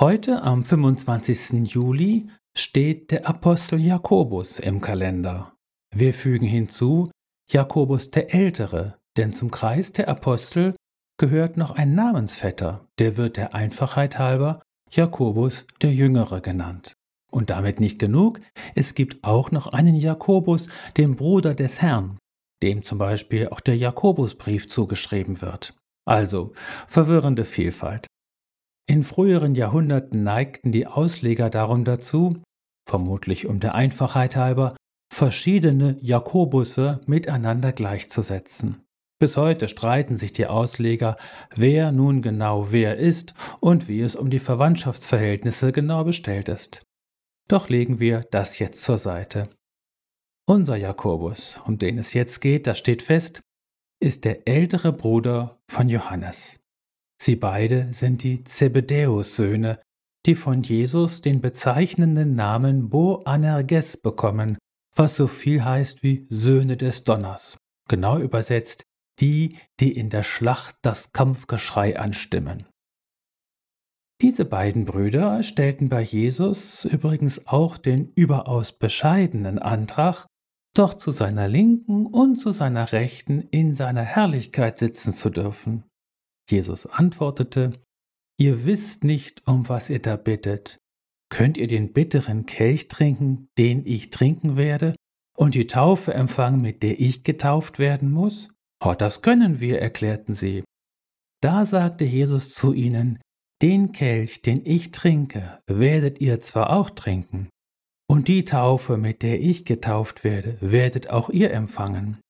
Heute am 25. Juli steht der Apostel Jakobus im Kalender. Wir fügen hinzu Jakobus der Ältere, denn zum Kreis der Apostel gehört noch ein Namensvetter, der wird der Einfachheit halber Jakobus der Jüngere genannt. Und damit nicht genug, es gibt auch noch einen Jakobus, den Bruder des Herrn, dem zum Beispiel auch der Jakobusbrief zugeschrieben wird. Also verwirrende Vielfalt. In früheren Jahrhunderten neigten die Ausleger darum dazu, vermutlich um der Einfachheit halber, verschiedene Jakobusse miteinander gleichzusetzen. Bis heute streiten sich die Ausleger, wer nun genau wer ist und wie es um die Verwandtschaftsverhältnisse genau bestellt ist. Doch legen wir das jetzt zur Seite. Unser Jakobus, um den es jetzt geht, das steht fest, ist der ältere Bruder von Johannes. Sie beide sind die Zebedäus-Söhne, die von Jesus den bezeichnenden Namen Boanerges bekommen, was so viel heißt wie Söhne des Donners. Genau übersetzt die, die in der Schlacht das Kampfgeschrei anstimmen. Diese beiden Brüder stellten bei Jesus übrigens auch den überaus bescheidenen Antrag, doch zu seiner Linken und zu seiner Rechten in seiner Herrlichkeit sitzen zu dürfen. Jesus antwortete, Ihr wisst nicht, um was ihr da bittet. Könnt ihr den bitteren Kelch trinken, den ich trinken werde, und die Taufe empfangen, mit der ich getauft werden muss? Oh, das können wir, erklärten sie. Da sagte Jesus zu ihnen, Den Kelch, den ich trinke, werdet ihr zwar auch trinken, und die Taufe, mit der ich getauft werde, werdet auch ihr empfangen.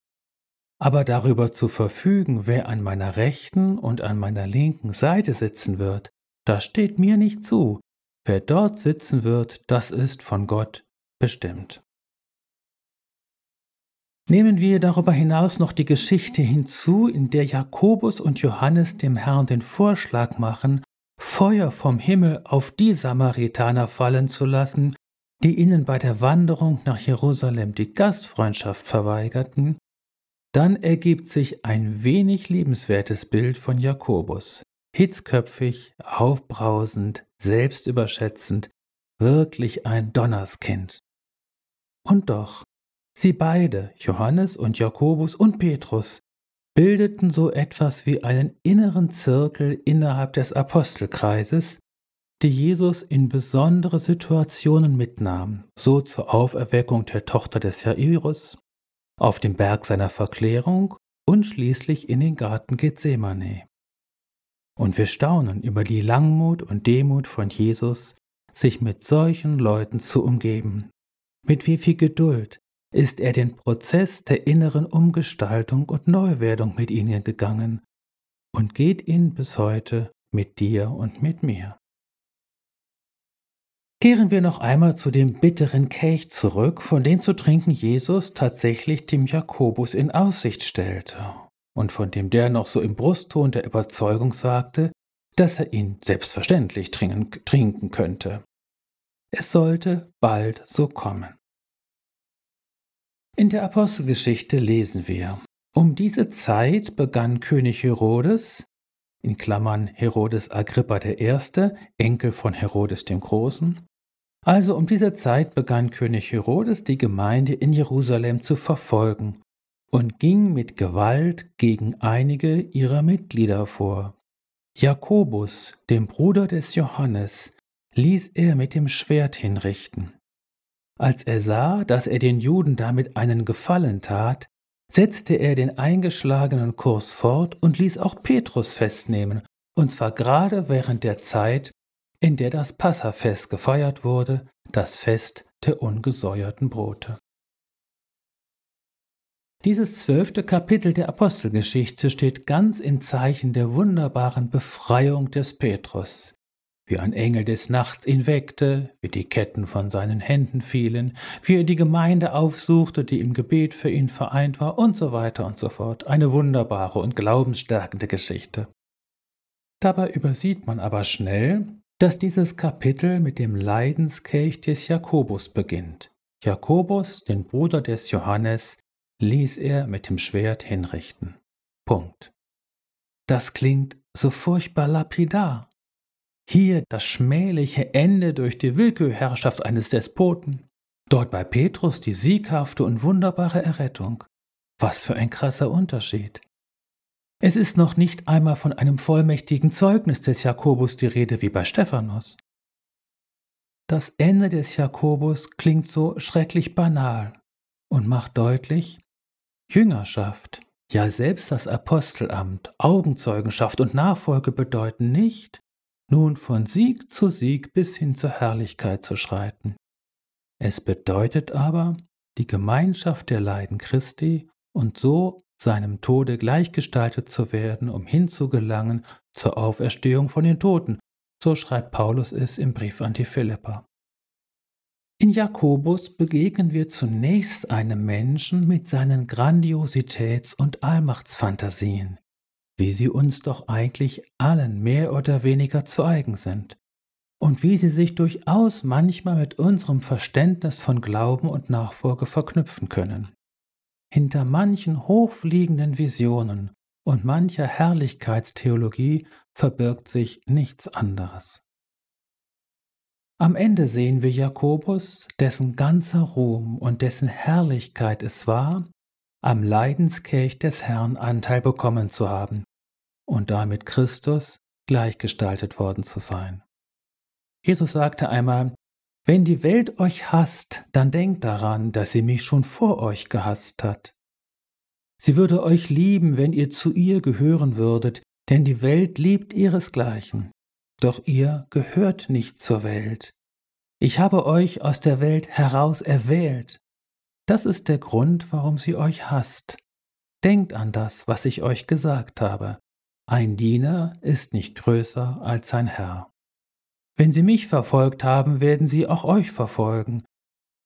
Aber darüber zu verfügen, wer an meiner rechten und an meiner linken Seite sitzen wird, das steht mir nicht zu. Wer dort sitzen wird, das ist von Gott bestimmt. Nehmen wir darüber hinaus noch die Geschichte hinzu, in der Jakobus und Johannes dem Herrn den Vorschlag machen, Feuer vom Himmel auf die Samaritaner fallen zu lassen, die ihnen bei der Wanderung nach Jerusalem die Gastfreundschaft verweigerten, dann ergibt sich ein wenig liebenswertes Bild von Jakobus. Hitzköpfig, aufbrausend, selbstüberschätzend, wirklich ein Donnerskind. Und doch, sie beide, Johannes und Jakobus und Petrus, bildeten so etwas wie einen inneren Zirkel innerhalb des Apostelkreises, die Jesus in besondere Situationen mitnahm, so zur Auferweckung der Tochter des Jairus, auf dem Berg seiner Verklärung und schließlich in den Garten Gethsemane. Und wir staunen über die Langmut und Demut von Jesus, sich mit solchen Leuten zu umgeben. Mit wie viel Geduld ist er den Prozess der inneren Umgestaltung und Neuwerdung mit ihnen gegangen und geht ihn bis heute mit dir und mit mir. Kehren wir noch einmal zu dem bitteren Kelch zurück, von dem zu trinken Jesus tatsächlich dem Jakobus in Aussicht stellte und von dem der noch so im Brustton der Überzeugung sagte, dass er ihn selbstverständlich trinken, trinken könnte. Es sollte bald so kommen. In der Apostelgeschichte lesen wir, um diese Zeit begann König Herodes, in Klammern Herodes Agrippa I., Enkel von Herodes dem Großen, also um diese Zeit begann König Herodes die Gemeinde in Jerusalem zu verfolgen und ging mit Gewalt gegen einige ihrer Mitglieder vor. Jakobus, dem Bruder des Johannes, ließ er mit dem Schwert hinrichten. Als er sah, dass er den Juden damit einen Gefallen tat, setzte er den eingeschlagenen Kurs fort und ließ auch Petrus festnehmen, und zwar gerade während der Zeit, in der das Passafest gefeiert wurde, das Fest der ungesäuerten Brote. Dieses zwölfte Kapitel der Apostelgeschichte steht ganz im Zeichen der wunderbaren Befreiung des Petrus, wie ein Engel des Nachts ihn weckte, wie die Ketten von seinen Händen fielen, wie er die Gemeinde aufsuchte, die im Gebet für ihn vereint war und so weiter und so fort. Eine wunderbare und glaubensstärkende Geschichte. Dabei übersieht man aber schnell, dass dieses Kapitel mit dem Leidenskelch des Jakobus beginnt. Jakobus, den Bruder des Johannes, ließ er mit dem Schwert hinrichten. Punkt. Das klingt so furchtbar lapidar. Hier das schmähliche Ende durch die Willkürherrschaft eines Despoten. Dort bei Petrus die sieghafte und wunderbare Errettung. Was für ein krasser Unterschied. Es ist noch nicht einmal von einem vollmächtigen Zeugnis des Jakobus die Rede wie bei Stephanus. Das Ende des Jakobus klingt so schrecklich banal und macht deutlich, Jüngerschaft, ja selbst das Apostelamt, Augenzeugenschaft und Nachfolge bedeuten nicht, nun von Sieg zu Sieg bis hin zur Herrlichkeit zu schreiten. Es bedeutet aber die Gemeinschaft der Leiden Christi und so seinem Tode gleichgestaltet zu werden, um hinzugelangen zur Auferstehung von den Toten, so schreibt Paulus es im Brief an die Philipper. In Jakobus begegnen wir zunächst einem Menschen mit seinen Grandiositäts- und Allmachtsfantasien, wie sie uns doch eigentlich allen mehr oder weniger zu eigen sind, und wie sie sich durchaus manchmal mit unserem Verständnis von Glauben und Nachfolge verknüpfen können. Hinter manchen hochfliegenden Visionen und mancher Herrlichkeitstheologie verbirgt sich nichts anderes. Am Ende sehen wir Jakobus, dessen ganzer Ruhm und dessen Herrlichkeit es war, am Leidenskelch des Herrn Anteil bekommen zu haben und damit Christus gleichgestaltet worden zu sein. Jesus sagte einmal, wenn die Welt euch hasst, dann denkt daran, dass sie mich schon vor euch gehasst hat. Sie würde euch lieben, wenn ihr zu ihr gehören würdet, denn die Welt liebt ihresgleichen. Doch ihr gehört nicht zur Welt. Ich habe euch aus der Welt heraus erwählt. Das ist der Grund, warum sie euch hasst. Denkt an das, was ich euch gesagt habe. Ein Diener ist nicht größer als sein Herr. Wenn sie mich verfolgt haben, werden sie auch euch verfolgen.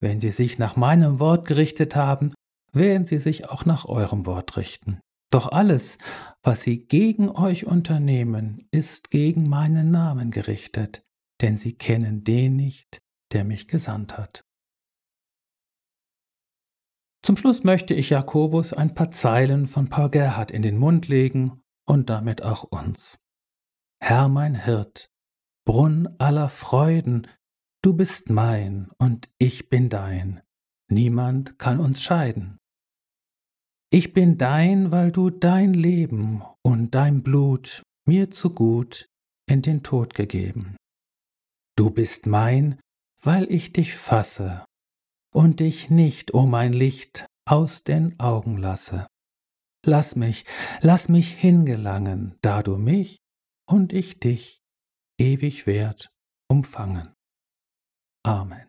Wenn sie sich nach meinem Wort gerichtet haben, werden sie sich auch nach eurem Wort richten. Doch alles, was sie gegen euch unternehmen, ist gegen meinen Namen gerichtet, denn sie kennen den nicht, der mich gesandt hat. Zum Schluss möchte ich Jakobus ein paar Zeilen von Paul Gerhard in den Mund legen und damit auch uns. Herr mein Hirt, Brunn aller Freuden, du bist mein und ich bin dein, niemand kann uns scheiden. Ich bin dein, weil du dein Leben und dein Blut mir zu gut in den Tod gegeben. Du bist mein, weil ich dich fasse und dich nicht, o oh mein Licht, aus den Augen lasse. Lass mich, lass mich hingelangen, da du mich und ich dich ewig wert umfangen. Amen.